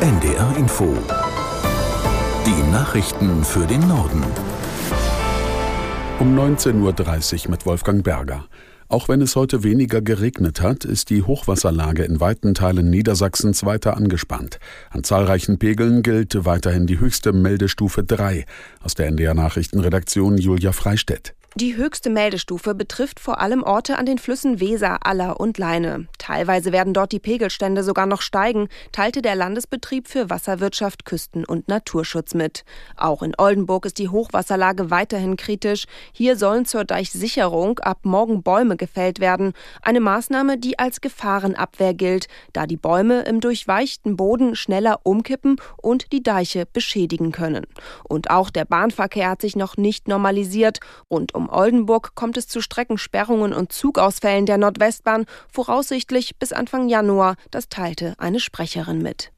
NDR Info. Die Nachrichten für den Norden. Um 19.30 Uhr mit Wolfgang Berger. Auch wenn es heute weniger geregnet hat, ist die Hochwasserlage in weiten Teilen Niedersachsens weiter angespannt. An zahlreichen Pegeln gilt weiterhin die höchste Meldestufe 3. Aus der NDR Nachrichtenredaktion Julia Freistedt. Die höchste Meldestufe betrifft vor allem Orte an den Flüssen Weser, Aller und Leine. Teilweise werden dort die Pegelstände sogar noch steigen, teilte der Landesbetrieb für Wasserwirtschaft, Küsten- und Naturschutz mit. Auch in Oldenburg ist die Hochwasserlage weiterhin kritisch. Hier sollen zur Deichsicherung ab morgen Bäume gefällt werden. Eine Maßnahme, die als Gefahrenabwehr gilt, da die Bäume im durchweichten Boden schneller umkippen und die Deiche beschädigen können. Und auch der Bahnverkehr hat sich noch nicht normalisiert. Rund um Oldenburg kommt es zu Streckensperrungen und Zugausfällen der Nordwestbahn, voraussichtlich bis Anfang Januar. Das teilte eine Sprecherin mit.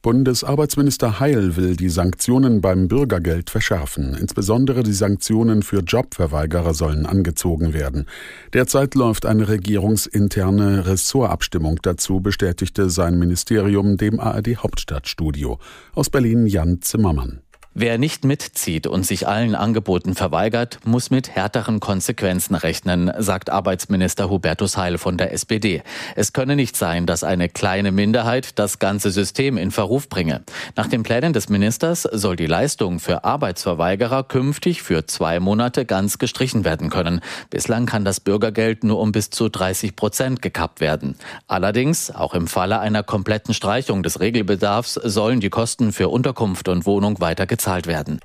Bundesarbeitsminister Heil will die Sanktionen beim Bürgergeld verschärfen. Insbesondere die Sanktionen für Jobverweigerer sollen angezogen werden. Derzeit läuft eine regierungsinterne Ressortabstimmung dazu, bestätigte sein Ministerium dem ARD Hauptstadtstudio. Aus Berlin Jan Zimmermann. Wer nicht mitzieht und sich allen Angeboten verweigert, muss mit härteren Konsequenzen rechnen, sagt Arbeitsminister Hubertus Heil von der SPD. Es könne nicht sein, dass eine kleine Minderheit das ganze System in Verruf bringe. Nach den Plänen des Ministers soll die Leistung für Arbeitsverweigerer künftig für zwei Monate ganz gestrichen werden können. Bislang kann das Bürgergeld nur um bis zu 30 Prozent gekappt werden. Allerdings, auch im Falle einer kompletten Streichung des Regelbedarfs, sollen die Kosten für Unterkunft und Wohnung weiter gezahlt bezahlt werden.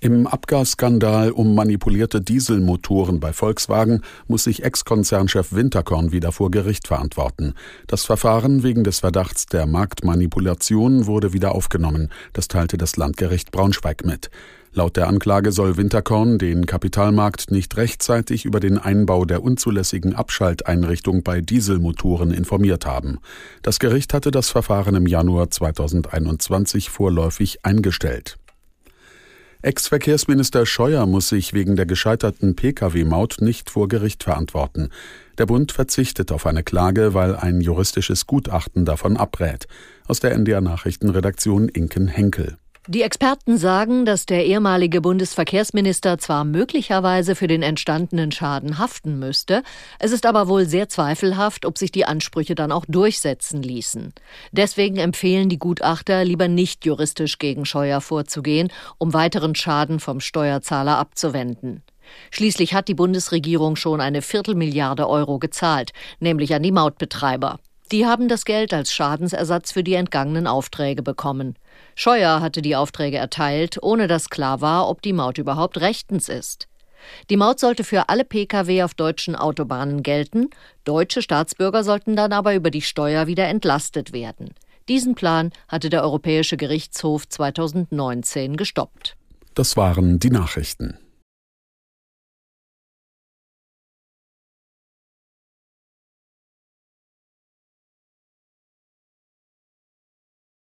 Im Abgasskandal um manipulierte Dieselmotoren bei Volkswagen muss sich Ex-Konzernchef Winterkorn wieder vor Gericht verantworten. Das Verfahren wegen des Verdachts der Marktmanipulation wurde wieder aufgenommen. Das teilte das Landgericht Braunschweig mit. Laut der Anklage soll Winterkorn den Kapitalmarkt nicht rechtzeitig über den Einbau der unzulässigen Abschalteinrichtung bei Dieselmotoren informiert haben. Das Gericht hatte das Verfahren im Januar 2021 vorläufig eingestellt. Ex-Verkehrsminister Scheuer muss sich wegen der gescheiterten Pkw-Maut nicht vor Gericht verantworten. Der Bund verzichtet auf eine Klage, weil ein juristisches Gutachten davon abrät. Aus der NDR Nachrichtenredaktion Inken Henkel. Die Experten sagen, dass der ehemalige Bundesverkehrsminister zwar möglicherweise für den entstandenen Schaden haften müsste, es ist aber wohl sehr zweifelhaft, ob sich die Ansprüche dann auch durchsetzen ließen. Deswegen empfehlen die Gutachter, lieber nicht juristisch gegen Scheuer vorzugehen, um weiteren Schaden vom Steuerzahler abzuwenden. Schließlich hat die Bundesregierung schon eine Viertelmilliarde Euro gezahlt, nämlich an die Mautbetreiber. Die haben das Geld als Schadensersatz für die entgangenen Aufträge bekommen. Scheuer hatte die Aufträge erteilt, ohne dass klar war, ob die Maut überhaupt rechtens ist. Die Maut sollte für alle Pkw auf deutschen Autobahnen gelten, deutsche Staatsbürger sollten dann aber über die Steuer wieder entlastet werden. Diesen Plan hatte der Europäische Gerichtshof 2019 gestoppt. Das waren die Nachrichten.